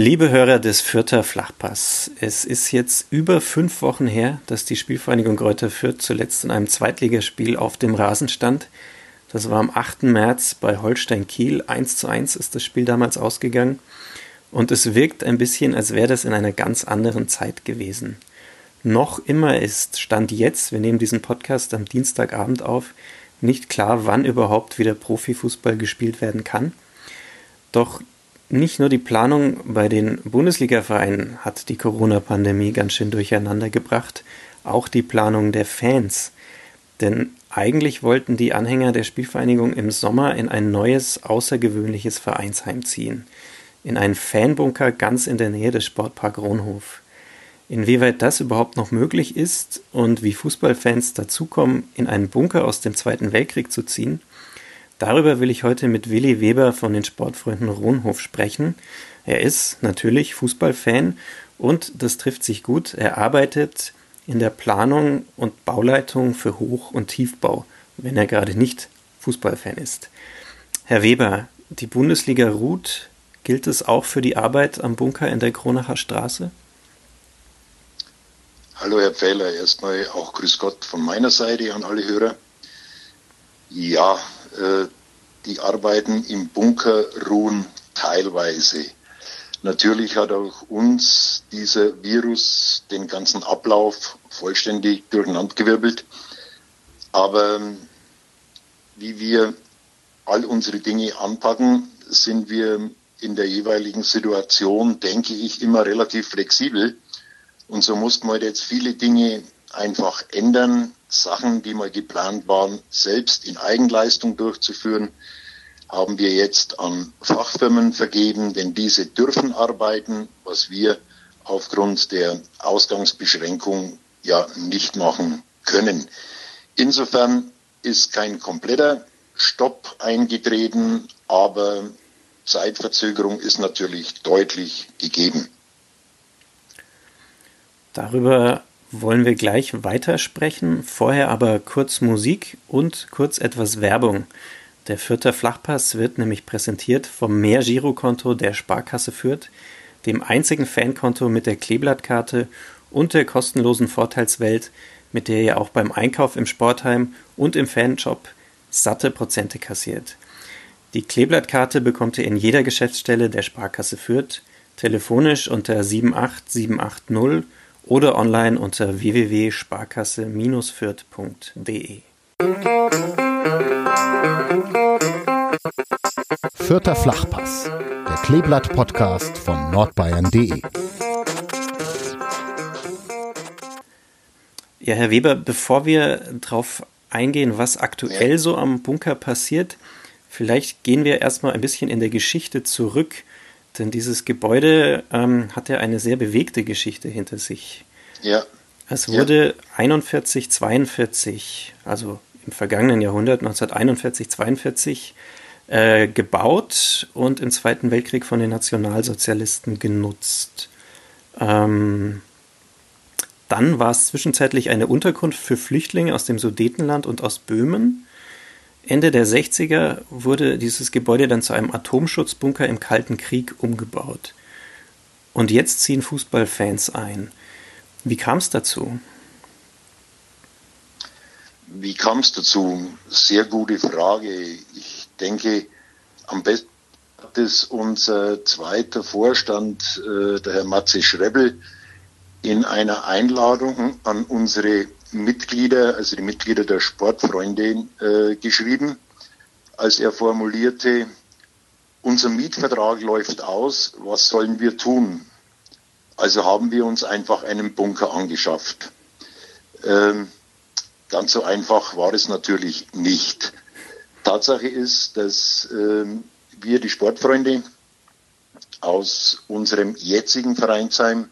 Liebe Hörer des Fürther Flachpass, es ist jetzt über fünf Wochen her, dass die Spielvereinigung Kräuter Fürth zuletzt in einem Zweitligaspiel auf dem Rasen stand. Das war am 8. März bei Holstein Kiel. 1 zu 1 ist das Spiel damals ausgegangen. Und es wirkt ein bisschen, als wäre das in einer ganz anderen Zeit gewesen. Noch immer ist, stand jetzt, wir nehmen diesen Podcast am Dienstagabend auf, nicht klar, wann überhaupt wieder Profifußball gespielt werden kann. Doch nicht nur die Planung bei den Bundesliga-Vereinen hat die Corona-Pandemie ganz schön durcheinander gebracht, auch die Planung der Fans. Denn eigentlich wollten die Anhänger der Spielvereinigung im Sommer in ein neues, außergewöhnliches Vereinsheim ziehen. In einen Fanbunker ganz in der Nähe des Sportpark Ronhof. Inwieweit das überhaupt noch möglich ist und wie Fußballfans dazukommen, in einen Bunker aus dem Zweiten Weltkrieg zu ziehen, Darüber will ich heute mit Willi Weber von den Sportfreunden Ronhof sprechen. Er ist natürlich Fußballfan und das trifft sich gut. Er arbeitet in der Planung und Bauleitung für Hoch- und Tiefbau, wenn er gerade nicht Fußballfan ist. Herr Weber, die Bundesliga ruht. Gilt es auch für die Arbeit am Bunker in der Kronacher Straße? Hallo Herr Pfähler, erstmal auch Grüß Gott von meiner Seite an alle Hörer. Ja, die Arbeiten im Bunker ruhen teilweise. Natürlich hat auch uns dieser Virus den ganzen Ablauf vollständig durcheinandergewirbelt. Aber ähm, wie wir all unsere Dinge anpacken, sind wir in der jeweiligen Situation, denke ich, immer relativ flexibel. Und so mussten wir jetzt viele Dinge einfach ändern, Sachen, die mal geplant waren, selbst in Eigenleistung durchzuführen, haben wir jetzt an Fachfirmen vergeben, denn diese dürfen arbeiten, was wir aufgrund der Ausgangsbeschränkung ja nicht machen können. Insofern ist kein kompletter Stopp eingetreten, aber Zeitverzögerung ist natürlich deutlich gegeben. Darüber wollen wir gleich weitersprechen. Vorher aber kurz Musik und kurz etwas Werbung. Der Fürther Flachpass wird nämlich präsentiert vom Mehr-Girokonto der Sparkasse Fürth, dem einzigen Fankonto mit der Kleeblattkarte und der kostenlosen Vorteilswelt, mit der ihr auch beim Einkauf im Sportheim und im Fanshop satte Prozente kassiert. Die Kleeblattkarte bekommt ihr in jeder Geschäftsstelle der Sparkasse Fürth, telefonisch unter 78780 oder online unter www.sparkasse-fürth.de. Vierter Flachpass, der Kleeblatt-Podcast von nordbayern.de. Ja, Herr Weber, bevor wir darauf eingehen, was aktuell so am Bunker passiert, vielleicht gehen wir erstmal ein bisschen in der Geschichte zurück. Denn dieses Gebäude ähm, hat ja eine sehr bewegte Geschichte hinter sich. Ja. Es wurde ja. 41, 42, also im vergangenen Jahrhundert, 1941, 42, äh, gebaut und im Zweiten Weltkrieg von den Nationalsozialisten genutzt. Ähm, dann war es zwischenzeitlich eine Unterkunft für Flüchtlinge aus dem Sudetenland und aus Böhmen. Ende der 60er wurde dieses Gebäude dann zu einem Atomschutzbunker im Kalten Krieg umgebaut. Und jetzt ziehen Fußballfans ein. Wie kam es dazu? Wie kam es dazu? Sehr gute Frage. Ich denke, am besten hat es unser zweiter Vorstand, äh, der Herr Matze Schrebbel, in einer Einladung an unsere Mitglieder, also die Mitglieder der Sportfreunde, äh, geschrieben, als er formulierte, unser Mietvertrag läuft aus, was sollen wir tun? Also haben wir uns einfach einen Bunker angeschafft. Ähm, ganz so einfach war es natürlich nicht. Tatsache ist, dass ähm, wir die Sportfreunde aus unserem jetzigen Vereinsheim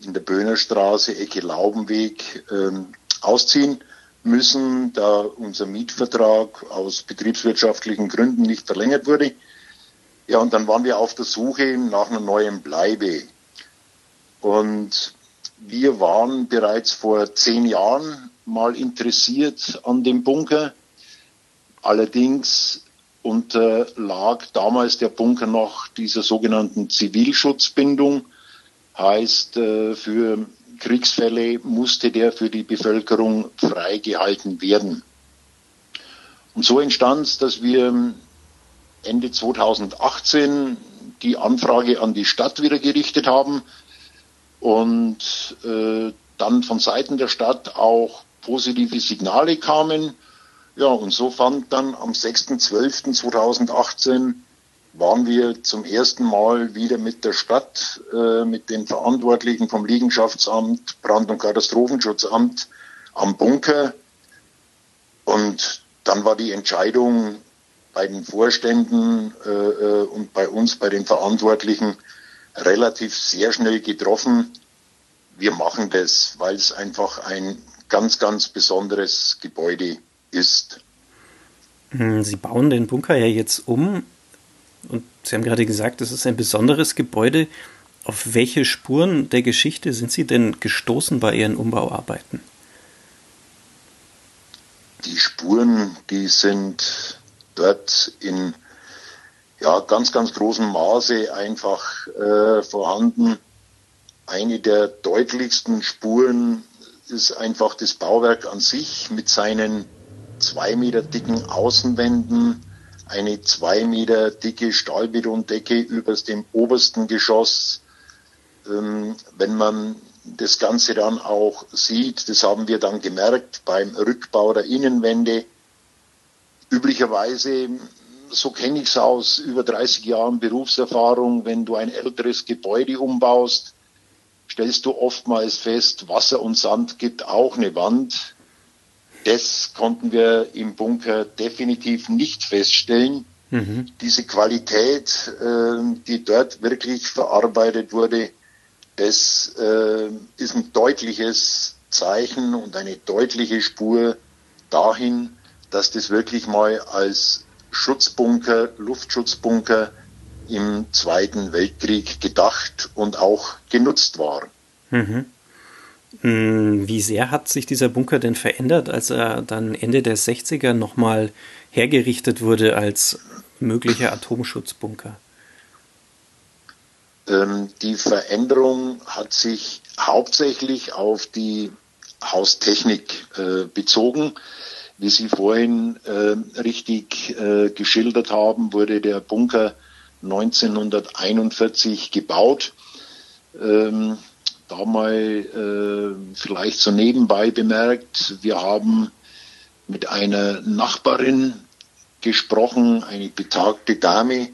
in der Böhnerstraße, Ecke Laubenweg, ähm, ausziehen müssen, da unser Mietvertrag aus betriebswirtschaftlichen Gründen nicht verlängert wurde. Ja, und dann waren wir auf der Suche nach einer neuen Bleibe. Und wir waren bereits vor zehn Jahren mal interessiert an dem Bunker. Allerdings unterlag damals der Bunker noch dieser sogenannten Zivilschutzbindung. Heißt, äh, für Kriegsfälle musste der für die Bevölkerung freigehalten werden. Und so entstand es, dass wir Ende 2018 die Anfrage an die Stadt wieder gerichtet haben und äh, dann von Seiten der Stadt auch positive Signale kamen. Ja, und so fand dann am 6.12.2018 waren wir zum ersten Mal wieder mit der Stadt, äh, mit den Verantwortlichen vom Liegenschaftsamt, Brand- und Katastrophenschutzamt am Bunker. Und dann war die Entscheidung bei den Vorständen äh, äh und bei uns, bei den Verantwortlichen, relativ sehr schnell getroffen. Wir machen das, weil es einfach ein ganz, ganz besonderes Gebäude ist. Hm, Sie bauen den Bunker ja jetzt um und Sie haben gerade gesagt, es ist ein besonderes Gebäude. Auf welche Spuren der Geschichte sind Sie denn gestoßen bei Ihren Umbauarbeiten? Die Spuren, die sind dort in ja, ganz, ganz großem Maße einfach äh, vorhanden. Eine der deutlichsten Spuren ist einfach das Bauwerk an sich mit seinen zwei Meter dicken Außenwänden, eine zwei Meter dicke Stahlbetondecke über dem obersten Geschoss. Ähm, wenn man das Ganze dann auch sieht, das haben wir dann gemerkt beim Rückbau der Innenwände. Üblicherweise, so kenne ich es aus über 30 Jahren Berufserfahrung, wenn du ein älteres Gebäude umbaust, stellst du oftmals fest, Wasser und Sand gibt auch eine Wand. Das konnten wir im Bunker definitiv nicht feststellen. Mhm. Diese Qualität, äh, die dort wirklich verarbeitet wurde, das äh, ist ein deutliches Zeichen und eine deutliche Spur dahin, dass das wirklich mal als Schutzbunker, Luftschutzbunker im Zweiten Weltkrieg gedacht und auch genutzt war. Mhm. Hm, wie sehr hat sich dieser Bunker denn verändert, als er dann Ende der 60er nochmal hergerichtet wurde als möglicher Atomschutzbunker? Ähm, die Veränderung hat sich hauptsächlich auf die Haustechnik äh, bezogen. Wie Sie vorhin äh, richtig äh, geschildert haben, wurde der Bunker 1941 gebaut. Ähm, da mal äh, vielleicht so nebenbei bemerkt, wir haben mit einer Nachbarin gesprochen, eine betagte Dame,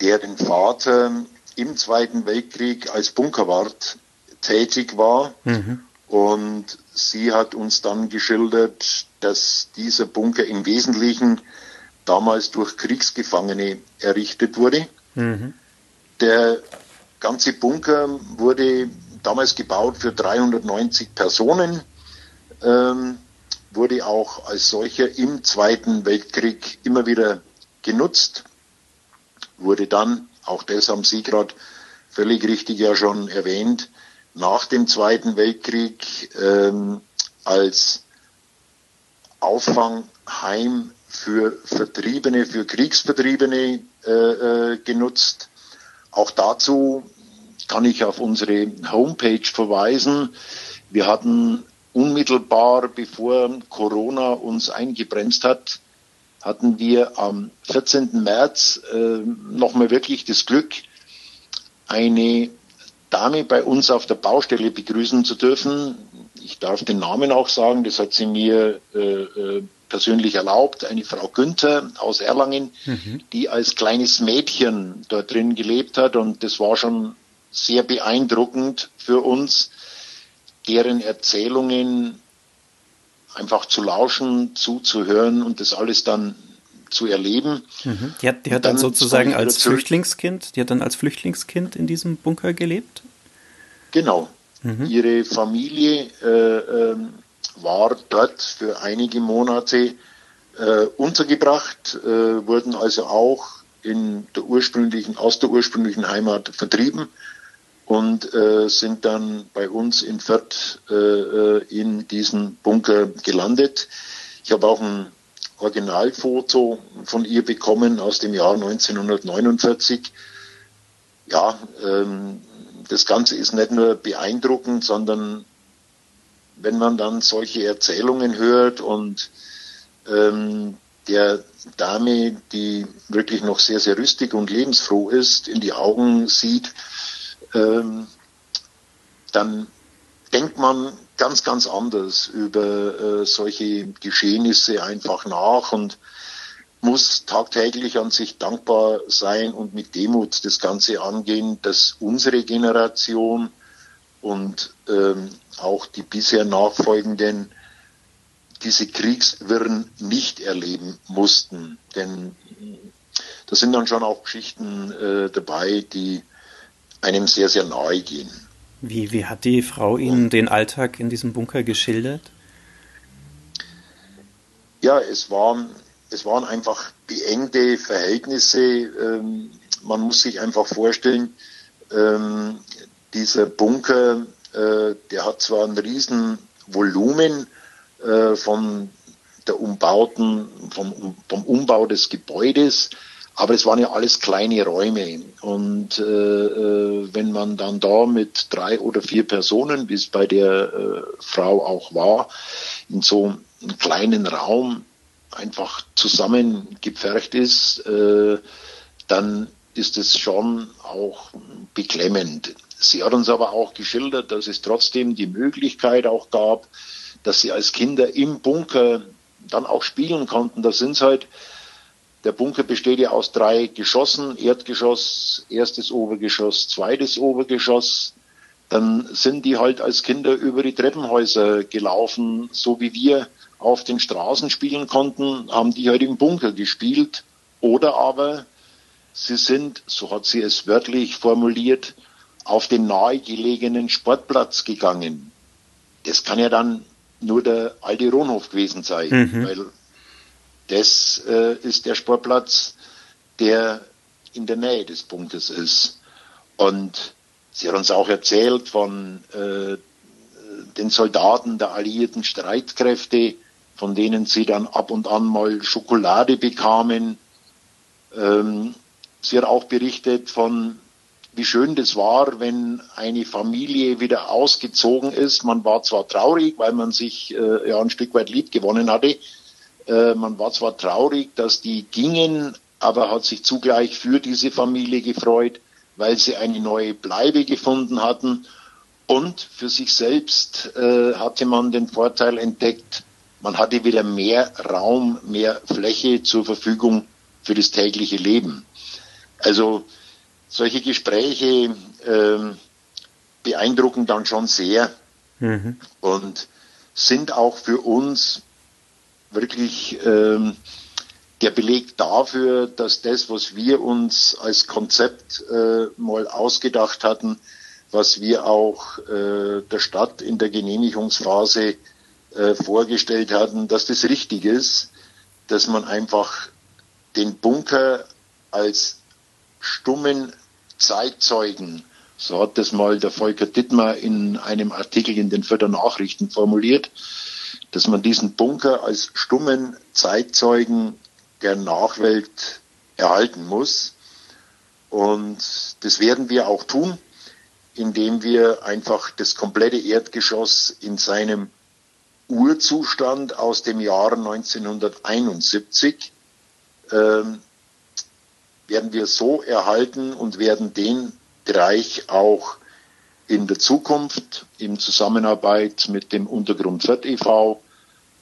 deren Vater im Zweiten Weltkrieg als Bunkerwart tätig war. Mhm. Und sie hat uns dann geschildert, dass dieser Bunker im Wesentlichen damals durch Kriegsgefangene errichtet wurde. Mhm. Der ganze Bunker wurde damals gebaut für 390 Personen, ähm, wurde auch als solcher im Zweiten Weltkrieg immer wieder genutzt, wurde dann, auch das haben Sie gerade völlig richtig ja schon erwähnt, nach dem Zweiten Weltkrieg ähm, als Auffangheim für Vertriebene, für Kriegsvertriebene äh, äh, genutzt. Auch dazu kann ich auf unsere Homepage verweisen. Wir hatten unmittelbar bevor Corona uns eingebremst hat, hatten wir am 14. März äh, nochmal wirklich das Glück, eine Dame bei uns auf der Baustelle begrüßen zu dürfen. Ich darf den Namen auch sagen, das hat sie mir äh, äh persönlich erlaubt, eine Frau Günther aus Erlangen, mhm. die als kleines Mädchen dort drin gelebt hat und das war schon sehr beeindruckend für uns, deren Erzählungen einfach zu lauschen, zuzuhören und das alles dann zu erleben. Mhm. Die hat, die hat dann, dann sozusagen als Flüchtlingskind, die hat dann als Flüchtlingskind in diesem Bunker gelebt? Genau. Mhm. Ihre Familie äh, äh, war dort für einige Monate äh, untergebracht, äh, wurden also auch in der ursprünglichen, aus der ursprünglichen Heimat vertrieben und äh, sind dann bei uns in Fürth äh, äh in diesen Bunker gelandet. Ich habe auch ein Originalfoto von ihr bekommen aus dem Jahr 1949. Ja, ähm, das Ganze ist nicht nur beeindruckend, sondern wenn man dann solche Erzählungen hört und ähm, der Dame, die wirklich noch sehr, sehr rüstig und lebensfroh ist, in die Augen sieht, ähm, dann denkt man ganz, ganz anders über äh, solche Geschehnisse einfach nach und muss tagtäglich an sich dankbar sein und mit Demut das Ganze angehen, dass unsere Generation und ähm, auch die bisher nachfolgenden diese Kriegswirren nicht erleben mussten. Denn da sind dann schon auch Geschichten äh, dabei, die einem sehr, sehr nahe gehen. Wie, wie hat die Frau Ihnen den Alltag in diesem Bunker geschildert? Ja, es waren, es waren einfach beengte Verhältnisse. Ähm, man muss sich einfach vorstellen, ähm, dieser Bunker, äh, der hat zwar ein riesen Volumen äh, von der umbauten, vom, vom Umbau des Gebäudes, aber es waren ja alles kleine Räume. Und äh, äh, wenn man dann da mit drei oder vier Personen, wie es bei der äh, Frau auch war, in so einem kleinen Raum einfach zusammengepfercht ist, äh, dann ist es schon auch beklemmend. Sie hat uns aber auch geschildert, dass es trotzdem die Möglichkeit auch gab, dass sie als Kinder im Bunker dann auch spielen konnten. Da sind halt der Bunker besteht ja aus drei Geschossen, Erdgeschoss, erstes Obergeschoss, zweites Obergeschoss. Dann sind die halt als Kinder über die Treppenhäuser gelaufen, so wie wir auf den Straßen spielen konnten, haben die halt im Bunker gespielt. Oder aber sie sind, so hat sie es wörtlich formuliert, auf den nahegelegenen Sportplatz gegangen. Das kann ja dann nur der alte Ronhof gewesen sein, mhm. weil das äh, ist der Sportplatz, der in der Nähe des Punktes ist. Und sie hat uns auch erzählt von äh, den Soldaten der alliierten Streitkräfte, von denen sie dann ab und an mal Schokolade bekamen. Ähm, sie hat auch berichtet von, wie schön das war, wenn eine Familie wieder ausgezogen ist. Man war zwar traurig, weil man sich äh, ja ein Stück weit lieb gewonnen hatte, äh, man war zwar traurig, dass die gingen, aber hat sich zugleich für diese Familie gefreut, weil sie eine neue Bleibe gefunden hatten. Und für sich selbst äh, hatte man den Vorteil entdeckt, man hatte wieder mehr Raum, mehr Fläche zur Verfügung für das tägliche Leben. Also solche Gespräche äh, beeindrucken dann schon sehr mhm. und sind auch für uns wirklich ähm, der Beleg dafür, dass das, was wir uns als Konzept äh, mal ausgedacht hatten, was wir auch äh, der Stadt in der Genehmigungsphase äh, vorgestellt hatten, dass das richtig ist, dass man einfach den Bunker als stummen Zeitzeugen, so hat das mal der Volker Dittmar in einem Artikel in den Förder Nachrichten formuliert, dass man diesen Bunker als stummen Zeitzeugen der Nachwelt erhalten muss. Und das werden wir auch tun, indem wir einfach das komplette Erdgeschoss in seinem Urzustand aus dem Jahr 1971 ähm, werden wir so erhalten und werden den Bereich auch in der Zukunft in Zusammenarbeit mit dem Untergrund Fürth e.V.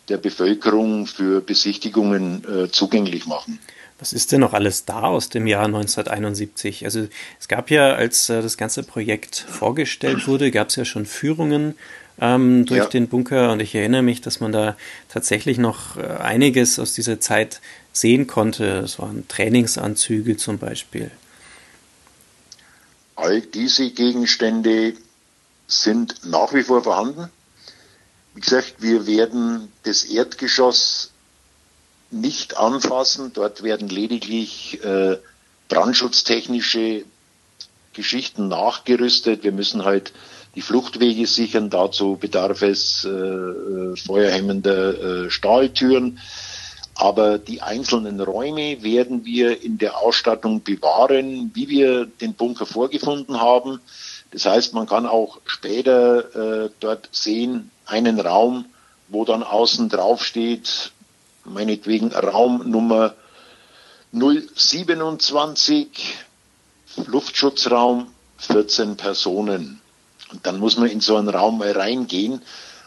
der Bevölkerung für Besichtigungen äh, zugänglich machen. Was ist denn noch alles da aus dem Jahr 1971? Also es gab ja, als äh, das ganze Projekt vorgestellt wurde, gab es ja schon Führungen ähm, durch ja. den Bunker und ich erinnere mich, dass man da tatsächlich noch äh, einiges aus dieser Zeit sehen konnte. Es waren Trainingsanzüge zum Beispiel. All diese Gegenstände sind nach wie vor vorhanden. Wie gesagt, wir werden das Erdgeschoss nicht anfassen. Dort werden lediglich äh, brandschutztechnische Geschichten nachgerüstet. Wir müssen halt die Fluchtwege sichern. Dazu bedarf es äh, äh feuerhemmender äh, Stahltüren. Aber die einzelnen Räume werden wir in der Ausstattung bewahren, wie wir den Bunker vorgefunden haben. Das heißt, man kann auch später äh, dort sehen, einen Raum, wo dann außen drauf steht, meinetwegen Raumnummer 027, Luftschutzraum 14 Personen. Und dann muss man in so einen Raum mal reingehen.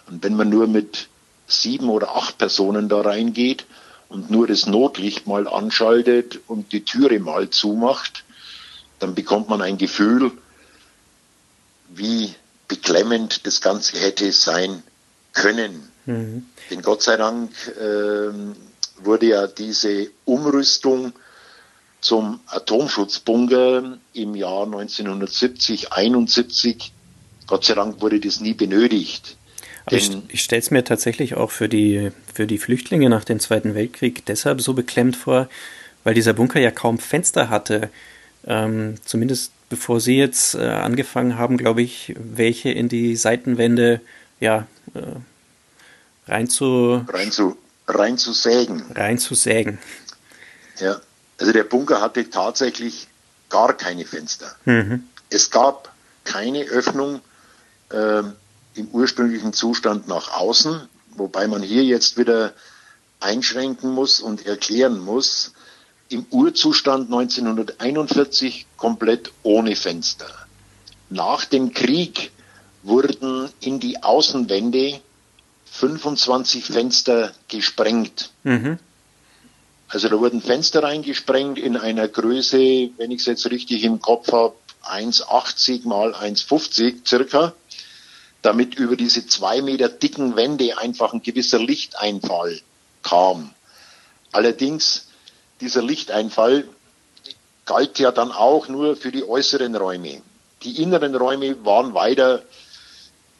Und wenn man nur mit sieben oder acht Personen da reingeht und nur das Notlicht mal anschaltet und die Türe mal zumacht, dann bekommt man ein Gefühl, wie beklemmend das Ganze hätte sein können. Mhm. Denn Gott sei Dank äh, wurde ja diese Umrüstung zum Atomschutzbunker im Jahr 1970, 71, Gott sei Dank wurde das nie benötigt. Ich, ich stelle es mir tatsächlich auch für die, für die Flüchtlinge nach dem Zweiten Weltkrieg deshalb so beklemmt vor, weil dieser Bunker ja kaum Fenster hatte. Ähm, zumindest bevor Sie jetzt äh, angefangen haben, glaube ich, welche in die Seitenwände ja, äh, rein zu, rein zu rein zu sägen. Rein zu sägen. Ja, also der Bunker hatte tatsächlich gar keine Fenster. Mhm. Es gab keine Öffnung äh, im ursprünglichen Zustand nach außen, wobei man hier jetzt wieder einschränken muss und erklären muss, im Urzustand 1941 komplett ohne Fenster. Nach dem Krieg wurden in die Außenwände 25 Fenster gesprengt. Mhm. Also da wurden Fenster reingesprengt in einer Größe, wenn ich es jetzt richtig im Kopf habe, 1,80 mal 1,50 circa, damit über diese zwei Meter dicken Wände einfach ein gewisser Lichteinfall kam. Allerdings, dieser Lichteinfall galt ja dann auch nur für die äußeren Räume. Die inneren Räume waren weiter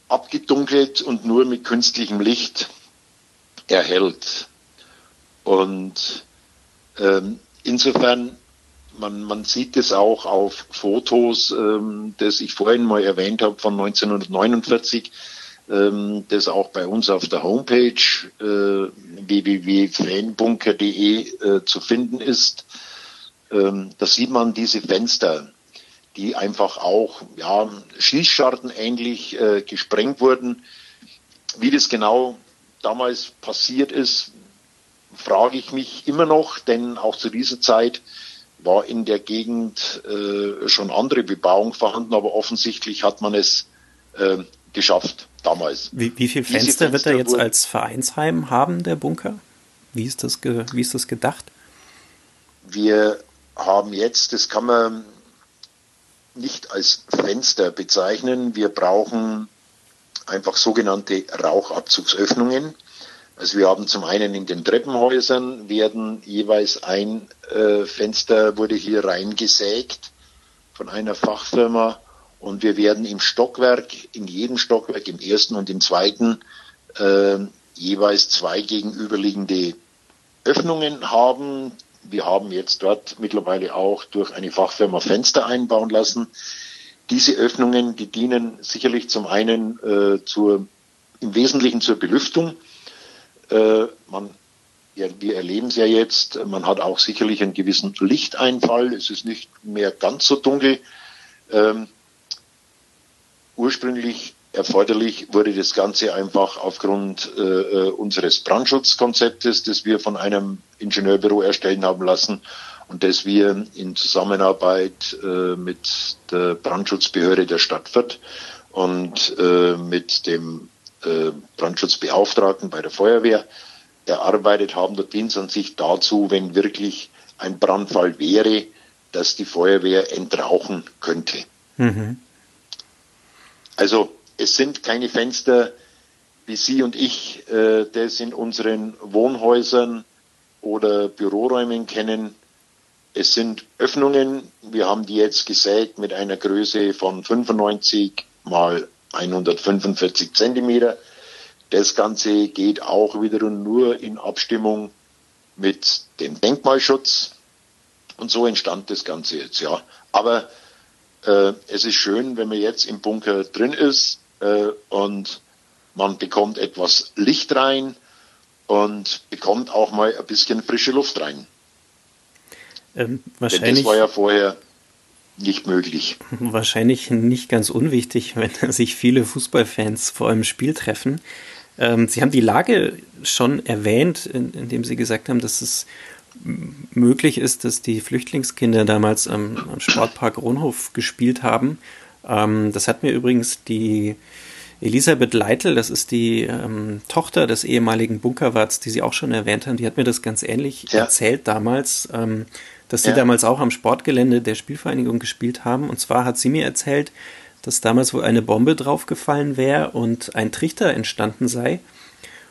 abgedunkelt und nur mit künstlichem Licht erhellt. Und ähm, insofern, man, man sieht es auch auf Fotos, ähm, das ich vorhin mal erwähnt habe von 1949, ähm, das auch bei uns auf der Homepage äh, www.fanbunker.de äh, zu finden ist. Ähm, da sieht man diese Fenster die einfach auch ja, Schießscharten ähnlich äh, gesprengt wurden. Wie das genau damals passiert ist, frage ich mich immer noch, denn auch zu dieser Zeit war in der Gegend äh, schon andere Bebauung vorhanden, aber offensichtlich hat man es äh, geschafft damals. Wie, wie viele Fenster, Fenster, wird er jetzt als Vereinsheim haben, der Bunker? Wie ist das, wie ist das gedacht? Wir haben jetzt, das kann man nicht als Fenster bezeichnen. Wir brauchen einfach sogenannte Rauchabzugsöffnungen. Also wir haben zum einen in den Treppenhäusern werden jeweils ein äh, Fenster wurde hier reingesägt von einer Fachfirma und wir werden im Stockwerk, in jedem Stockwerk, im ersten und im zweiten, äh, jeweils zwei gegenüberliegende Öffnungen haben, wir haben jetzt dort mittlerweile auch durch eine Fachfirma Fenster einbauen lassen. Diese Öffnungen, die dienen sicherlich zum einen äh, zur, im Wesentlichen zur Belüftung. Äh, man, wir erleben es ja jetzt, man hat auch sicherlich einen gewissen Lichteinfall. Es ist nicht mehr ganz so dunkel. Ähm, ursprünglich erforderlich wurde das Ganze einfach aufgrund äh, äh, unseres Brandschutzkonzeptes, das wir von einem Ingenieurbüro erstellen haben lassen und das wir in Zusammenarbeit äh, mit der Brandschutzbehörde der Stadt Fürth und äh, mit dem äh, Brandschutzbeauftragten bei der Feuerwehr erarbeitet haben. Da dient es an sich dazu, wenn wirklich ein Brandfall wäre, dass die Feuerwehr entrauchen könnte. Mhm. Also es sind keine Fenster, wie Sie und ich äh, das in unseren Wohnhäusern oder Büroräumen kennen. Es sind Öffnungen. Wir haben die jetzt gesägt mit einer Größe von 95 mal 145 Zentimeter. Das Ganze geht auch wiederum nur in Abstimmung mit dem Denkmalschutz. Und so entstand das Ganze jetzt, ja. Aber äh, es ist schön, wenn man jetzt im Bunker drin ist äh, und man bekommt etwas Licht rein und bekommt auch mal ein bisschen frische Luft rein. Ähm, wahrscheinlich, Denn das war ja vorher nicht möglich. Wahrscheinlich nicht ganz unwichtig, wenn sich viele Fußballfans vor einem Spiel treffen. Ähm, Sie haben die Lage schon erwähnt, in, indem Sie gesagt haben, dass es möglich ist, dass die Flüchtlingskinder damals am, am Sportpark Ronhof gespielt haben. Ähm, das hat mir übrigens die Elisabeth Leitl, das ist die ähm, Tochter des ehemaligen Bunkerwarts, die Sie auch schon erwähnt haben, die hat mir das ganz ähnlich ja. erzählt damals, ähm, dass sie ja. damals auch am Sportgelände der Spielvereinigung gespielt haben. Und zwar hat sie mir erzählt, dass damals wohl eine Bombe draufgefallen wäre und ein Trichter entstanden sei.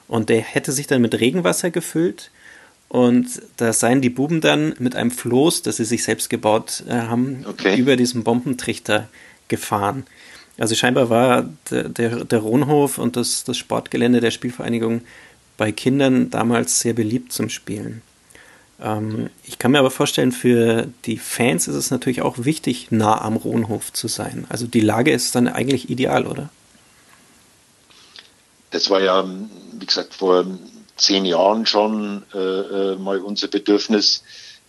Und der hätte sich dann mit Regenwasser gefüllt. Und da seien die Buben dann mit einem Floß, das sie sich selbst gebaut äh, haben, okay. über diesen Bombentrichter gefahren. Also scheinbar war der, der, der Ronhof und das, das Sportgelände der Spielvereinigung bei Kindern damals sehr beliebt zum Spielen. Ähm, ich kann mir aber vorstellen, für die Fans ist es natürlich auch wichtig, nah am Ronhof zu sein. Also die Lage ist dann eigentlich ideal, oder? Das war ja, wie gesagt, vor zehn Jahren schon äh, äh mal unser Bedürfnis,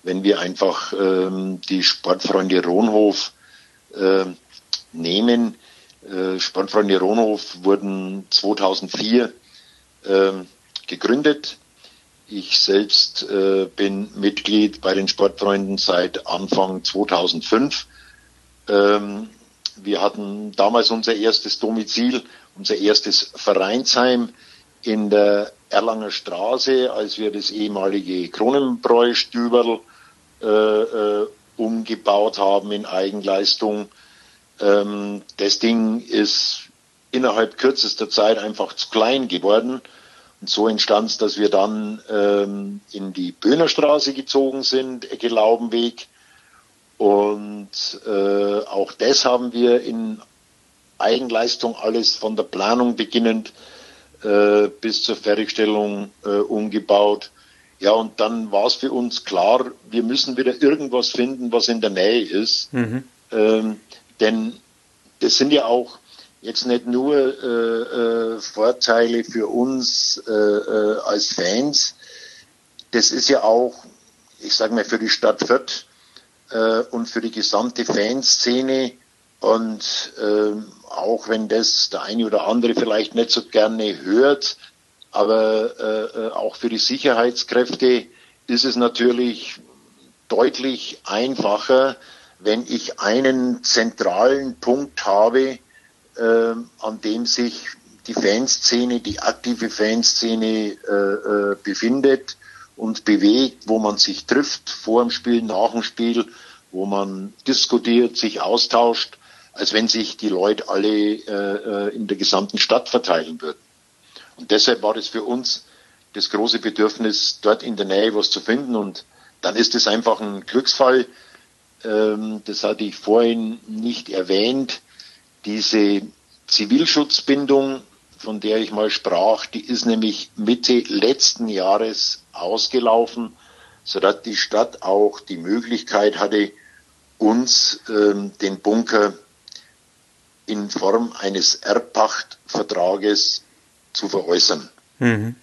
wenn wir einfach äh, die Sportfreunde Ronhof äh, nehmen, Sportfreunde Ronhof wurden 2004 äh, gegründet. Ich selbst äh, bin Mitglied bei den Sportfreunden seit Anfang 2005. Ähm, wir hatten damals unser erstes Domizil, unser erstes Vereinsheim in der Erlanger Straße, als wir das ehemalige Kronenbräu-Stüberl äh, äh, umgebaut haben in Eigenleistung. Ähm, das Ding ist innerhalb kürzester Zeit einfach zu klein geworden. Und so entstand es, dass wir dann ähm, in die Böhnerstraße gezogen sind, Ecke Laubenweg. Und äh, auch das haben wir in Eigenleistung alles von der Planung beginnend äh, bis zur Fertigstellung äh, umgebaut. Ja, und dann war es für uns klar, wir müssen wieder irgendwas finden, was in der Nähe ist. Mhm. Ähm, denn das sind ja auch jetzt nicht nur äh, äh, Vorteile für uns äh, äh, als Fans, das ist ja auch, ich sage mal, für die Stadt Fürth äh, und für die gesamte Fanszene. Und äh, auch wenn das der eine oder andere vielleicht nicht so gerne hört, aber äh, äh auch für die Sicherheitskräfte ist es natürlich deutlich einfacher, wenn ich einen zentralen Punkt habe, äh, an dem sich die Fanszene, die aktive Fanszene äh, äh, befindet und bewegt, wo man sich trifft vor dem Spiel, nach dem Spiel, wo man diskutiert, sich austauscht, als wenn sich die Leute alle äh, äh in der gesamten Stadt verteilen würden. Und deshalb war es für uns das große Bedürfnis, dort in der Nähe was zu finden. Und dann ist es einfach ein Glücksfall, ähm, das hatte ich vorhin nicht erwähnt, diese Zivilschutzbindung, von der ich mal sprach, die ist nämlich Mitte letzten Jahres ausgelaufen, sodass die Stadt auch die Möglichkeit hatte, uns ähm, den Bunker in Form eines Erbpachtvertrages zu veräußern. Mhm.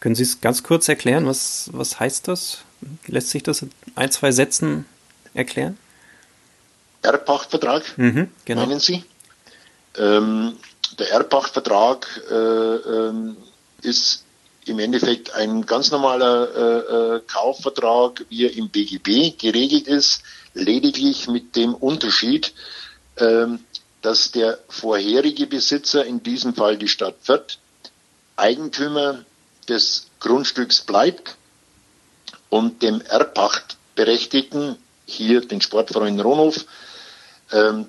Können Sie es ganz kurz erklären? Was, was heißt das? Lässt sich das in ein, zwei Sätzen erklären? Erbpachtvertrag, mhm, genau. meinen Sie? Ähm, der Erbpachtvertrag äh, ähm, ist im Endeffekt ein ganz normaler äh, äh Kaufvertrag, wie er im BGB geregelt ist, lediglich mit dem Unterschied, ähm, dass der vorherige Besitzer, in diesem Fall die Stadt Fürth, Eigentümer des Grundstücks bleibt und dem Erbpachtberechtigten, hier den Sportverein Ronhof,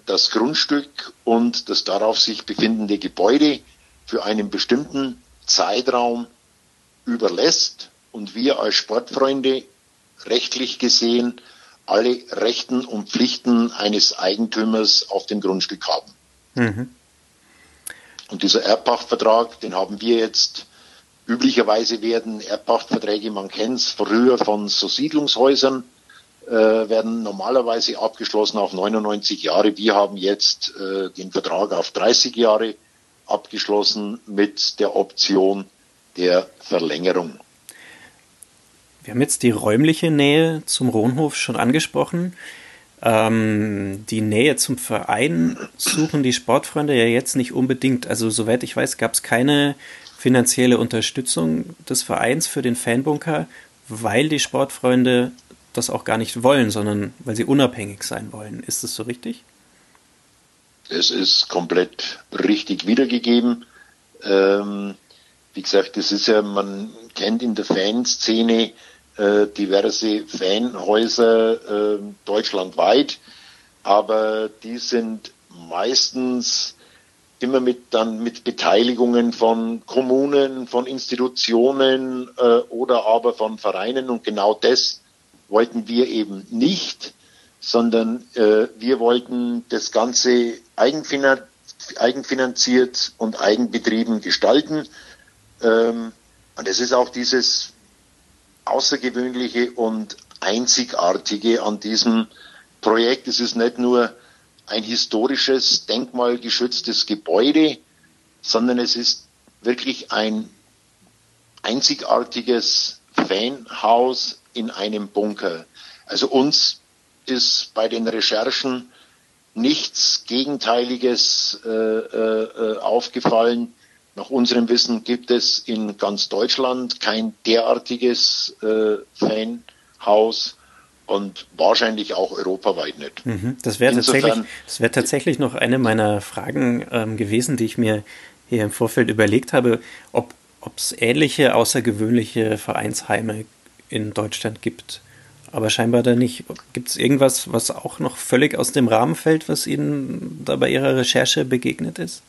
das Grundstück und das darauf sich befindende Gebäude für einen bestimmten Zeitraum überlässt und wir als Sportfreunde rechtlich gesehen alle Rechten und Pflichten eines Eigentümers auf dem Grundstück haben. Mhm. Und dieser Erbpachtvertrag, den haben wir jetzt üblicherweise werden Erbpachtverträge, man kennt es früher von so Siedlungshäusern, werden normalerweise abgeschlossen auf 99 Jahre. Wir haben jetzt äh, den Vertrag auf 30 Jahre abgeschlossen mit der Option der Verlängerung. Wir haben jetzt die räumliche Nähe zum Rohnhof schon angesprochen. Ähm, die Nähe zum Verein suchen die Sportfreunde ja jetzt nicht unbedingt. Also soweit ich weiß, gab es keine finanzielle Unterstützung des Vereins für den Fanbunker, weil die Sportfreunde das auch gar nicht wollen, sondern weil sie unabhängig sein wollen. Ist das so richtig? Es ist komplett richtig wiedergegeben. Ähm, wie gesagt, das ist ja, man kennt in der Fanszene äh, diverse Fanhäuser äh, deutschlandweit, aber die sind meistens immer mit dann mit Beteiligungen von Kommunen, von Institutionen äh, oder aber von Vereinen und genau das wollten wir eben nicht, sondern äh, wir wollten das Ganze eigenfinan eigenfinanziert und eigenbetrieben gestalten. Ähm, und es ist auch dieses Außergewöhnliche und Einzigartige an diesem Projekt. Es ist nicht nur ein historisches, denkmalgeschütztes Gebäude, sondern es ist wirklich ein einzigartiges Fanhaus in einem Bunker. Also uns ist bei den Recherchen nichts Gegenteiliges äh, äh, aufgefallen. Nach unserem Wissen gibt es in ganz Deutschland kein derartiges äh, Fanhaus und wahrscheinlich auch europaweit nicht. Mhm. Das wäre tatsächlich, das wäre tatsächlich noch eine meiner Fragen ähm, gewesen, die ich mir hier im Vorfeld überlegt habe, ob es ähnliche außergewöhnliche Vereinsheime in Deutschland gibt. Aber scheinbar da nicht. Gibt es irgendwas, was auch noch völlig aus dem Rahmen fällt, was Ihnen da bei Ihrer Recherche begegnet ist?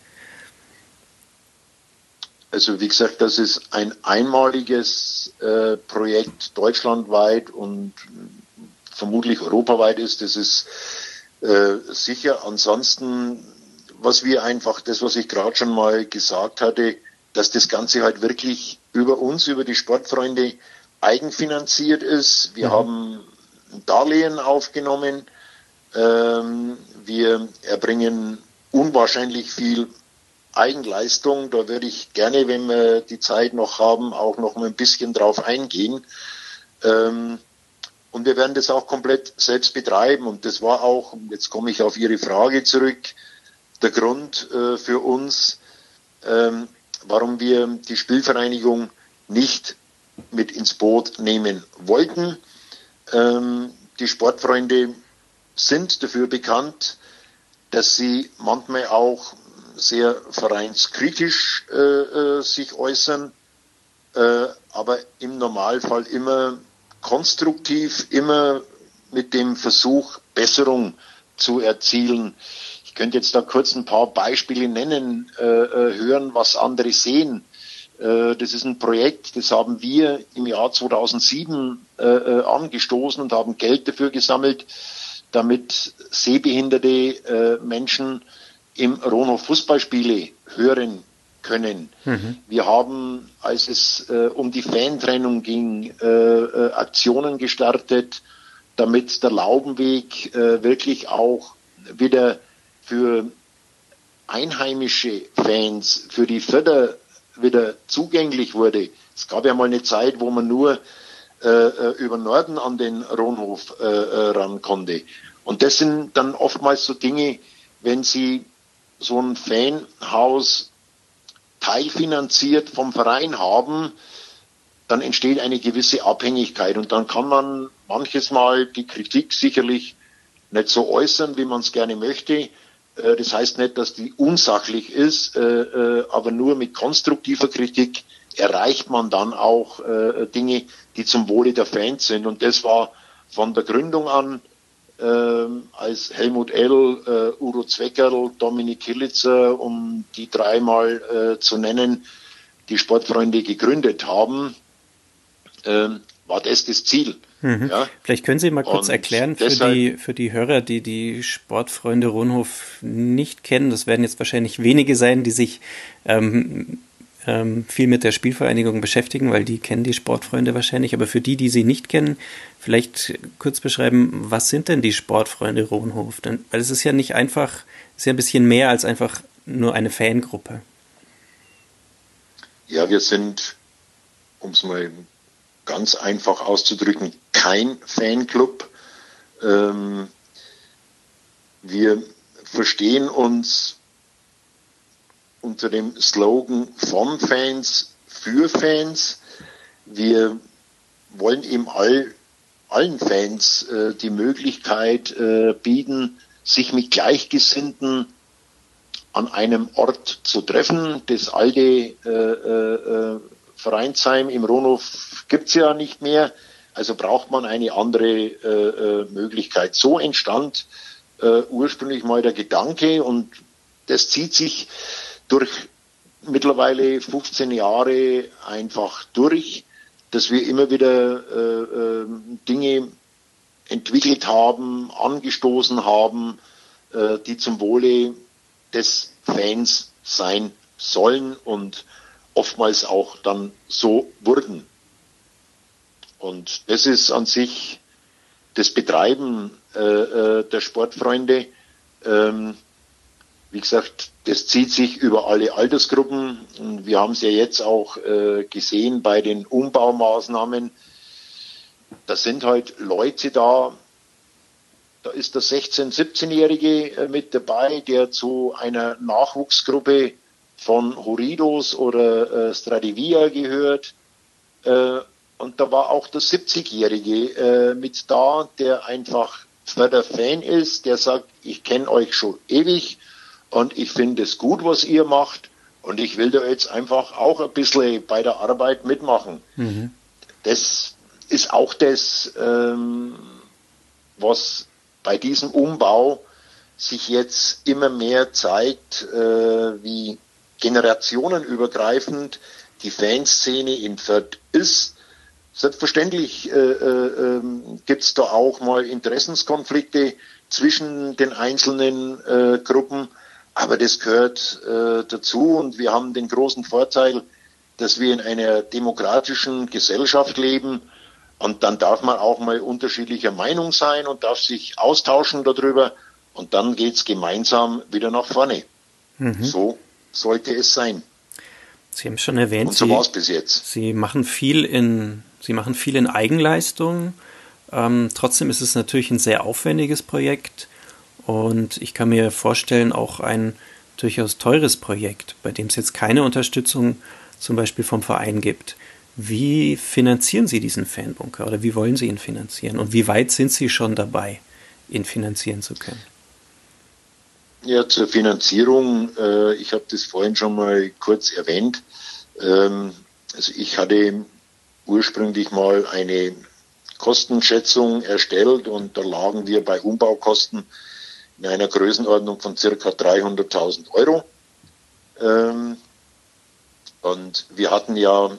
Also wie gesagt, das ist ein einmaliges äh, Projekt deutschlandweit und vermutlich europaweit ist. Das ist äh, sicher. Ansonsten, was wir einfach, das, was ich gerade schon mal gesagt hatte, dass das Ganze halt wirklich über uns, über die Sportfreunde eigenfinanziert ist. Wir mhm. haben ein Darlehen aufgenommen. Ähm, wir erbringen unwahrscheinlich viel Eigenleistung. Da würde ich gerne, wenn wir die Zeit noch haben, auch noch mal ein bisschen drauf eingehen. Ähm, und wir werden das auch komplett selbst betreiben. Und das war auch, jetzt komme ich auf Ihre Frage zurück, der Grund äh, für uns, ähm, warum wir die Spielvereinigung nicht mit ins Boot nehmen wollten. Ähm, die Sportfreunde sind dafür bekannt, dass sie manchmal auch sehr vereinskritisch äh, äh, sich äußern, äh, aber im Normalfall immer konstruktiv, immer mit dem Versuch, Besserung zu erzielen. Ich könnte jetzt da kurz ein paar Beispiele nennen, äh, äh hören, was andere sehen. Äh, das ist ein Projekt, das haben wir im Jahr 2007 äh, angestoßen und haben Geld dafür gesammelt, damit sehbehinderte Menschen im Rono Fußballspiele hören können. Mhm. Wir haben, als es äh, um die Fantrennung ging, äh, äh, Aktionen gestartet, damit der Laubenweg äh, wirklich auch wieder für einheimische Fans, für die Förder wieder zugänglich wurde. Es gab ja mal eine Zeit, wo man nur äh, äh über Norden an den Ronhof äh, ran konnte. Und das sind dann oftmals so Dinge, wenn Sie so ein Fanhaus teilfinanziert vom Verein haben, dann entsteht eine gewisse Abhängigkeit und dann kann man manches Mal die Kritik sicherlich nicht so äußern, wie man es gerne möchte. Äh, das heißt nicht, dass die unsachlich ist, äh, äh, aber nur mit konstruktiver Kritik erreicht man dann auch Dinge, die zum Wohle der Fans sind. Und das war von der Gründung an als Helmut L., Udo Zweckerl, Dominik Hillitzer, um die dreimal zu nennen, die Sportfreunde gegründet haben, war das das Ziel. Mhm. Ja? Vielleicht können Sie mal kurz Und erklären für die, für die Hörer, die die Sportfreunde Ronhof nicht kennen. Das werden jetzt wahrscheinlich wenige sein, die sich ähm, ähm, viel mit der Spielvereinigung beschäftigen, weil die kennen die Sportfreunde wahrscheinlich. Aber für die, die sie nicht kennen, vielleicht kurz beschreiben, was sind denn die Sportfreunde Rohnhof? Denn, weil es ist ja nicht einfach, es ist ja ein bisschen mehr als einfach nur eine Fangruppe. Ja, wir sind um es mal ganz einfach auszudrücken, kein Fanclub. Ähm, wir verstehen uns unter dem Slogan von Fans für Fans. Wir wollen eben all, allen Fans äh, die Möglichkeit äh, bieten, sich mit Gleichgesinnten an einem Ort zu treffen. Das alte äh, äh, Vereinsheim im Ronhof gibt's ja nicht mehr, also braucht man eine andere äh, äh, Möglichkeit. So entstand äh, ursprünglich mal der Gedanke und das zieht sich durch mittlerweile 15 Jahre einfach durch, dass wir immer wieder äh, äh, Dinge entwickelt haben, angestoßen haben, äh, die zum Wohle des Fans sein sollen und oftmals auch dann so wurden. Und das ist an sich das Betreiben äh, äh, der Sportfreunde. Ähm, wie gesagt, das zieht sich über alle Altersgruppen. Und wir haben es ja jetzt auch äh, gesehen bei den Umbaumaßnahmen. Da sind halt Leute da, da ist der 16-, 17-Jährige äh, mit dabei, der zu einer Nachwuchsgruppe von Horidos oder äh, Stradivia gehört. Äh, und da war auch der 70-Jährige äh, mit da, der einfach der Fan ist, der sagt, ich kenne euch schon ewig und ich finde es gut, was ihr macht und ich will da jetzt einfach auch ein bisschen bei der Arbeit mitmachen. Mhm. Das ist auch das, ähm, was bei diesem Umbau sich jetzt immer mehr zeigt, äh, wie generationenübergreifend die Fanszene in Fürth ist. Selbstverständlich äh, äh, ähm, gibt es da auch mal Interessenskonflikte zwischen den einzelnen äh, Gruppen, aber das gehört äh, dazu und wir haben den großen Vorteil, dass wir in einer demokratischen Gesellschaft leben und dann darf man auch mal unterschiedlicher Meinung sein und darf sich austauschen darüber und dann geht's gemeinsam wieder nach vorne. Mhm. So sollte es sein. Sie haben schon erwähnt, Und so war es bis jetzt. Sie machen viel in, Sie machen viel in Eigenleistung. Ähm, trotzdem ist es natürlich ein sehr aufwendiges Projekt und ich kann mir vorstellen, auch ein durchaus teures Projekt, bei dem es jetzt keine Unterstützung zum Beispiel vom Verein gibt. Wie finanzieren Sie diesen Fanbunker oder wie wollen Sie ihn finanzieren und wie weit sind Sie schon dabei, ihn finanzieren zu können? Ja, zur Finanzierung, äh, ich habe das vorhin schon mal kurz erwähnt. Ähm, also ich hatte ursprünglich mal eine Kostenschätzung erstellt und da lagen wir bei Umbaukosten in einer Größenordnung von circa 300.000 Euro. Ähm, und wir hatten ja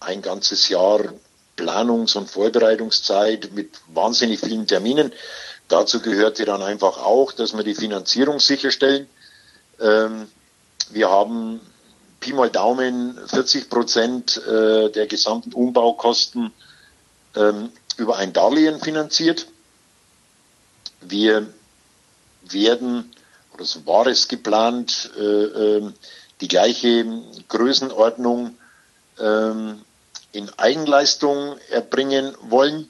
ein ganzes Jahr Planungs- und Vorbereitungszeit mit wahnsinnig vielen Terminen. Dazu gehörte dann einfach auch, dass wir die Finanzierung sicherstellen. Ähm, wir haben Pi mal Daumen 40 Prozent äh, der gesamten Umbaukosten ähm, über ein Darlehen finanziert. Wir werden, oder so war es geplant, äh, äh, die gleiche Größenordnung ähm, in Eigenleistung erbringen wollen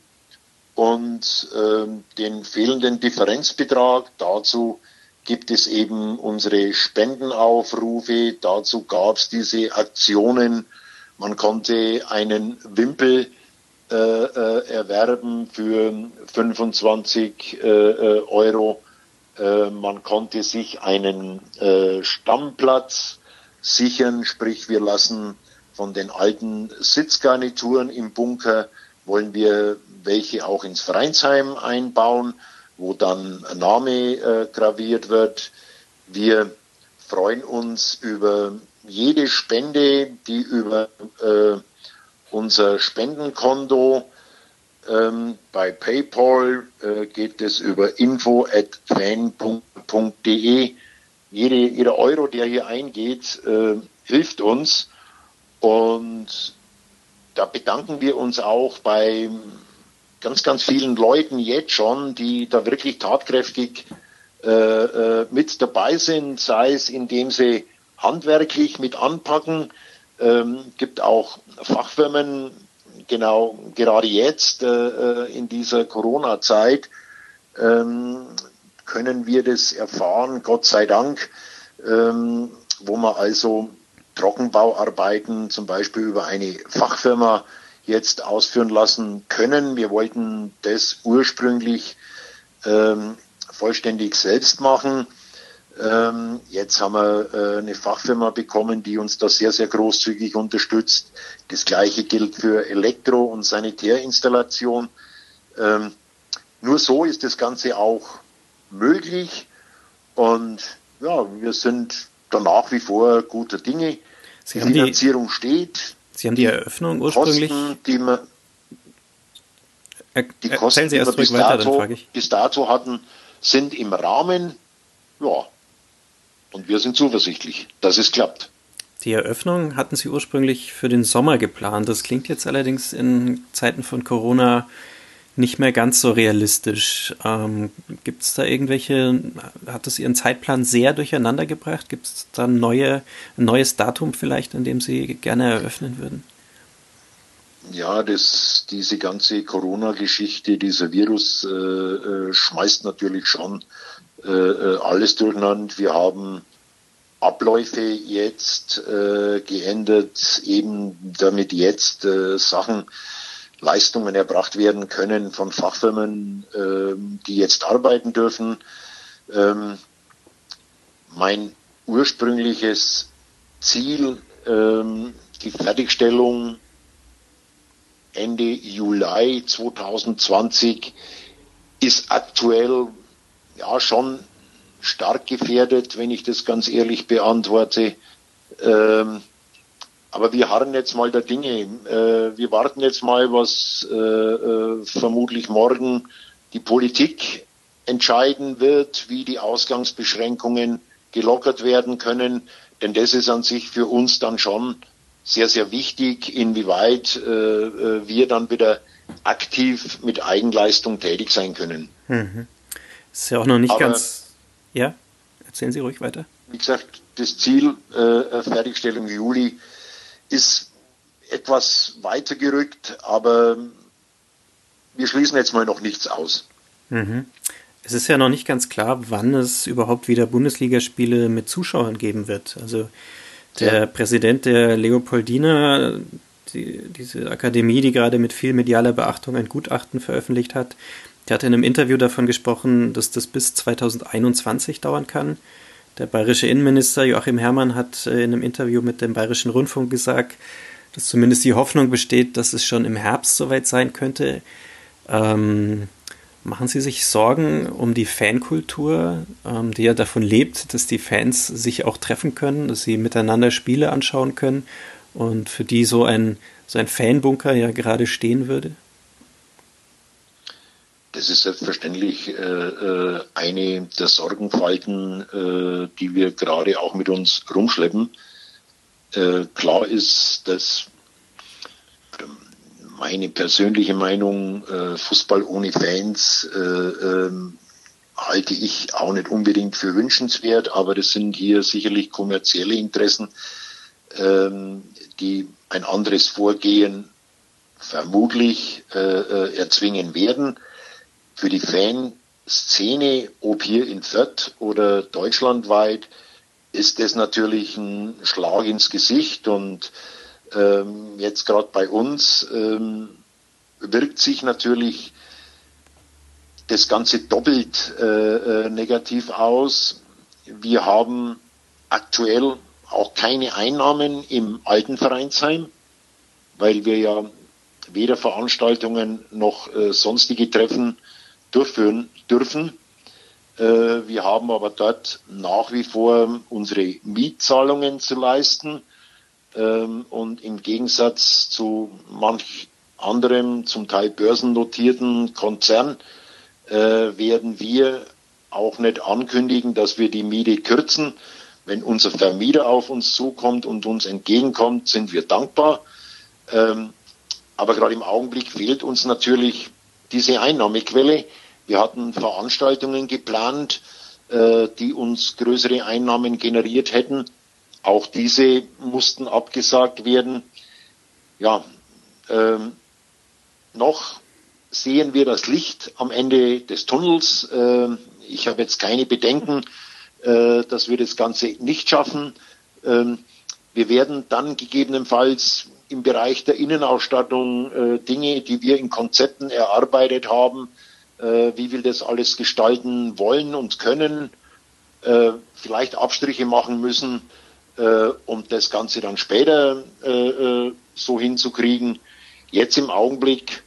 und äh, den fehlenden Differenzbetrag. Dazu gibt es eben unsere Spendenaufrufe, dazu gab es diese Aktionen. Man konnte einen Wimpel äh, äh, erwerben für 25 äh, äh, Euro. Äh, man konnte sich einen äh, Stammplatz sichern, sprich wir lassen von den alten Sitzgarnituren im Bunker wollen wir welche auch ins Vereinsheim einbauen, wo dann Name äh, graviert wird. Wir freuen uns über jede Spende, die über äh, unser Spendenkonto ähm, bei PayPal äh, geht es über info@fan.de. Jede, jeder Euro, der hier eingeht, äh, hilft uns und da bedanken wir uns auch bei ganz, ganz vielen Leuten jetzt schon, die da wirklich tatkräftig äh, äh, mit dabei sind, sei es indem sie handwerklich mit anpacken, Ähm, gibt auch Fachfirmen, genau gerade jetzt äh, äh, in dieser Corona-Zeit ähm, können wir das erfahren, Gott sei Dank, ähm, wo man also Trockenbauarbeiten zum Beispiel über eine Fachfirma jetzt ausführen lassen können. Wir wollten das ursprünglich ähm, vollständig selbst machen. Ähm, jetzt haben wir äh, eine Fachfirma bekommen, die uns da sehr, sehr großzügig unterstützt. Das gleiche gilt für Elektro- und Sanitärinstallation. Ähm, nur so ist das Ganze auch möglich. Und ja, wir sind da nach wie vor guter Dinge. Sie die Finanzierung die, steht. Sie haben die Eröffnung ursprünglich. Kosten, die, man, die Kosten, Sie erst die wir bis, weiter, dato, bis dato hatten, sind im Rahmen. Ja, und wir sind zuversichtlich, dass es klappt. Die Eröffnung hatten Sie ursprünglich für den Sommer geplant. Das klingt jetzt allerdings in Zeiten von Corona nicht mehr ganz so realistisch. Ähm, Gibt es da irgendwelche, hat es Ihren Zeitplan sehr durcheinander gebracht? Gibt es da neue, ein neues Datum vielleicht, an dem Sie gerne eröffnen würden? Ja, das, diese ganze Corona-Geschichte, dieser Virus äh, äh, schmeißt natürlich schon äh, äh, alles durcheinander. Wir haben Abläufe jetzt äh, geändert, eben damit jetzt äh, Sachen, Leistungen erbracht werden können von Fachfirmen, äh, die jetzt arbeiten dürfen. Ähm, mein ursprüngliches Ziel, ähm, die Fertigstellung Ende Juli 2020 ist aktuell ja schon stark gefährdet, wenn ich das ganz ehrlich beantworte. Ähm, aber wir harren jetzt mal der Dinge. Äh, wir warten jetzt mal, was äh, äh, vermutlich morgen die Politik entscheiden wird, wie die Ausgangsbeschränkungen gelockert werden können. Denn das ist an sich für uns dann schon sehr, sehr wichtig, inwieweit äh, äh wir dann wieder aktiv mit Eigenleistung tätig sein können. Mhm. Ist ja auch noch nicht Aber, ganz. Ja, erzählen Sie ruhig weiter. Wie gesagt, das Ziel äh, Fertigstellung Juli ist etwas weiter gerückt, aber wir schließen jetzt mal noch nichts aus. Mhm. Es ist ja noch nicht ganz klar, wann es überhaupt wieder Bundesligaspiele mit Zuschauern geben wird. Also der ja. Präsident der Leopoldina, die, diese Akademie, die gerade mit viel medialer Beachtung ein Gutachten veröffentlicht hat, der hat in einem Interview davon gesprochen, dass das bis 2021 dauern kann. Der bayerische Innenminister Joachim Herrmann hat äh, in einem Interview mit dem Bayerischen Rundfunk gesagt, dass zumindest die Hoffnung besteht, dass es schon im Herbst soweit sein könnte. Ähm, machen Sie sich Sorgen um die Fankultur, ähm, die ja davon lebt, dass die Fans sich auch treffen können, dass sie miteinander Spiele anschauen können und für die so ein, so ein Fanbunker ja gerade stehen würde? Das ist selbstverständlich äh, äh, eine der Sorgenfalten, äh, die wir gerade auch mit uns rumschleppen. Äh, klar ist, dass meine persönliche Meinung, äh, Fußball ohne Fans äh, ähm, halte ich auch nicht unbedingt für wünschenswert, aber das sind hier sicherlich kommerzielle Interessen, ähm, die ein anderes Vorgehen vermutlich erzwingen werden für die Fanszene, ob hier in Fürth oder deutschlandweit, ist das natürlich ein Schlag ins Gesicht und ähm, jetzt gerade bei uns ähm, wirkt sich natürlich das Ganze doppelt äh, äh, negativ aus. Wir haben aktuell auch keine Einnahmen im alten Vereinsheim, weil wir ja weder Veranstaltungen noch äh, sonstige Treffen durchführen dürfen. Äh, wir haben aber dort nach wie vor unsere Mietzahlungen zu leisten. Ähm, und im Gegensatz zu manch anderem, zum Teil börsennotierten Konzern, äh, werden wir auch nicht ankündigen, dass wir die Miete kürzen. Wenn unser Vermieter auf uns zukommt und uns entgegenkommt, sind wir dankbar. Ähm, aber gerade im Augenblick fehlt uns natürlich diese Einnahmequelle. Wir hatten Veranstaltungen geplant, äh, die uns größere Einnahmen generiert hätten. auch diese mussten abgesagt werden. Ja, ähm, noch sehen wir das Licht am Ende des Tunnels. Ähm, ich habe jetzt keine Bedenken, äh, dass wir das Ganze nicht schaffen. Ähm, wir werden dann gegebenenfalls im Bereich der Innenausstattung äh, Dinge, die wir in Konzepten erarbeitet haben, äh, wie wir das alles gestalten wollen und können, äh, vielleicht Abstriche machen müssen, äh, um das Ganze dann später äh, äh, so hinzukriegen. Jetzt im Augenblick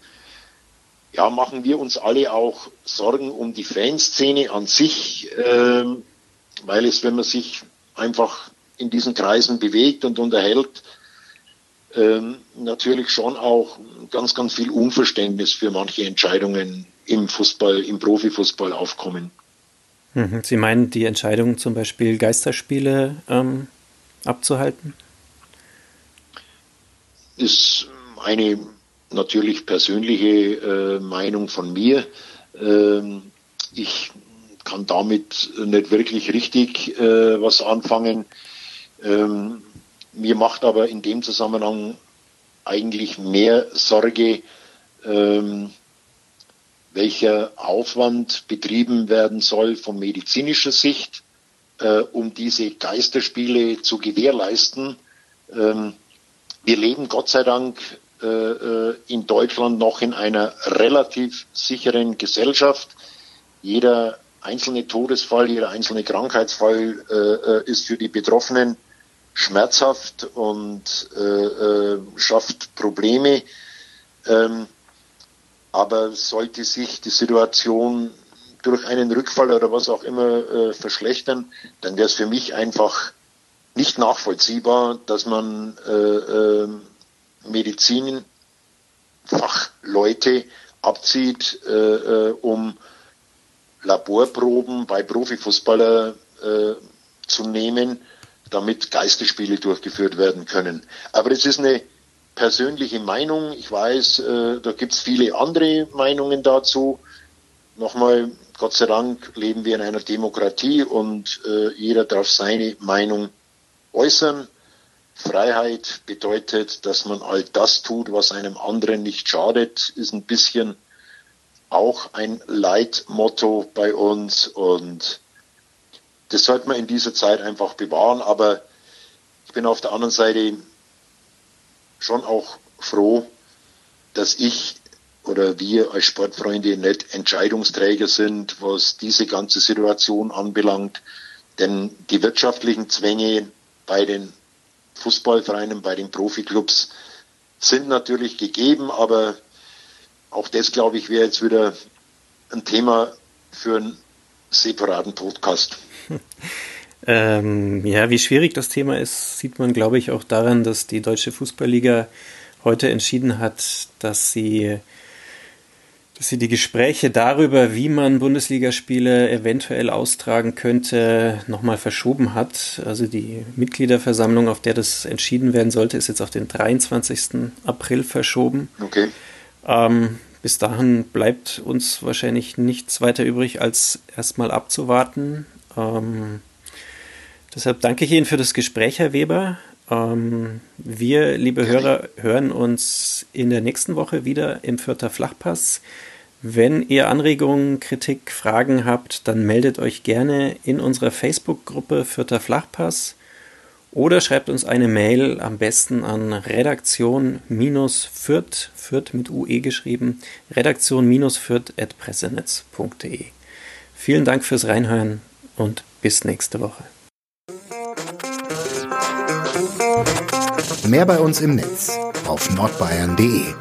ja, machen wir uns alle auch Sorgen um die Fanszene an sich, äh, weil es, wenn man sich einfach in diesen Kreisen bewegt und unterhält, ähm, natürlich schon auch ganz, ganz viel Unverständnis für manche Entscheidungen im Fußball, im Profifußball aufkommen. Mhm. Sie meinen die Entscheidung zum Beispiel Geisterspiele ähm, abzuhalten? Ist eine natürlich persönliche äh, Meinung von mir. Ähm, ich kann damit nicht wirklich richtig äh, was anfangen. Ähm, mir macht aber in dem Zusammenhang eigentlich mehr Sorge, ähm, welcher Aufwand betrieben werden soll von medizinischer Sicht, äh, um diese Geisterspiele zu gewährleisten. Ähm, wir leben Gott sei Dank äh, äh in Deutschland noch in einer relativ sicheren Gesellschaft. Jeder einzelne Todesfall, jeder einzelne Krankheitsfall äh, äh ist für die Betroffenen schmerzhaft und äh, äh, schafft Probleme. Ähm, aber sollte sich die Situation durch einen Rückfall oder was auch immer äh, verschlechtern, dann wäre es für mich einfach nicht nachvollziehbar, dass man äh, äh, Medizinfachleute abzieht, äh, äh, um Laborproben bei Profifußballer äh, zu nehmen, damit Geisterspiele durchgeführt werden können. Aber es ist eine persönliche Meinung. Ich weiß, äh, da gibt es viele andere Meinungen dazu. Nochmal, Gott sei Dank leben wir in einer Demokratie und äh, jeder darf seine Meinung äußern. Freiheit bedeutet, dass man all das tut, was einem anderen nicht schadet, ist ein bisschen auch ein Leitmotto bei uns und das sollte man in dieser Zeit einfach bewahren. Aber ich bin auf der anderen Seite schon auch froh, dass ich oder wir als Sportfreunde nicht Entscheidungsträger sind, was diese ganze Situation anbelangt. Denn die wirtschaftlichen Zwänge bei den Fußballvereinen, bei den Profiklubs sind natürlich gegeben, aber auch das, glaube ich, wäre jetzt wieder ein Thema für einen separaten Podcast. Ähm, ja, wie schwierig das Thema ist, sieht man, glaube ich, auch daran, dass die Deutsche Fußballliga heute entschieden hat, dass sie, dass sie die Gespräche darüber, wie man Bundesligaspiele eventuell austragen könnte, nochmal verschoben hat. Also die Mitgliederversammlung, auf der das entschieden werden sollte, ist jetzt auf den 23. April verschoben. Okay. Ähm, bis dahin bleibt uns wahrscheinlich nichts weiter übrig, als erstmal abzuwarten. Ähm, deshalb danke ich Ihnen für das Gespräch, Herr Weber. Ähm, wir, liebe Hörer, hören uns in der nächsten Woche wieder im Vierter Flachpass. Wenn ihr Anregungen, Kritik, Fragen habt, dann meldet euch gerne in unserer Facebook-Gruppe Vierter Flachpass oder schreibt uns eine Mail am besten an redaktion-fürth, Fürth mit UE geschrieben, redaktion-fürth.pressenetz.de. Vielen Dank fürs Reinhören und bis nächste Woche. Mehr bei uns im Netz auf nordbayern.de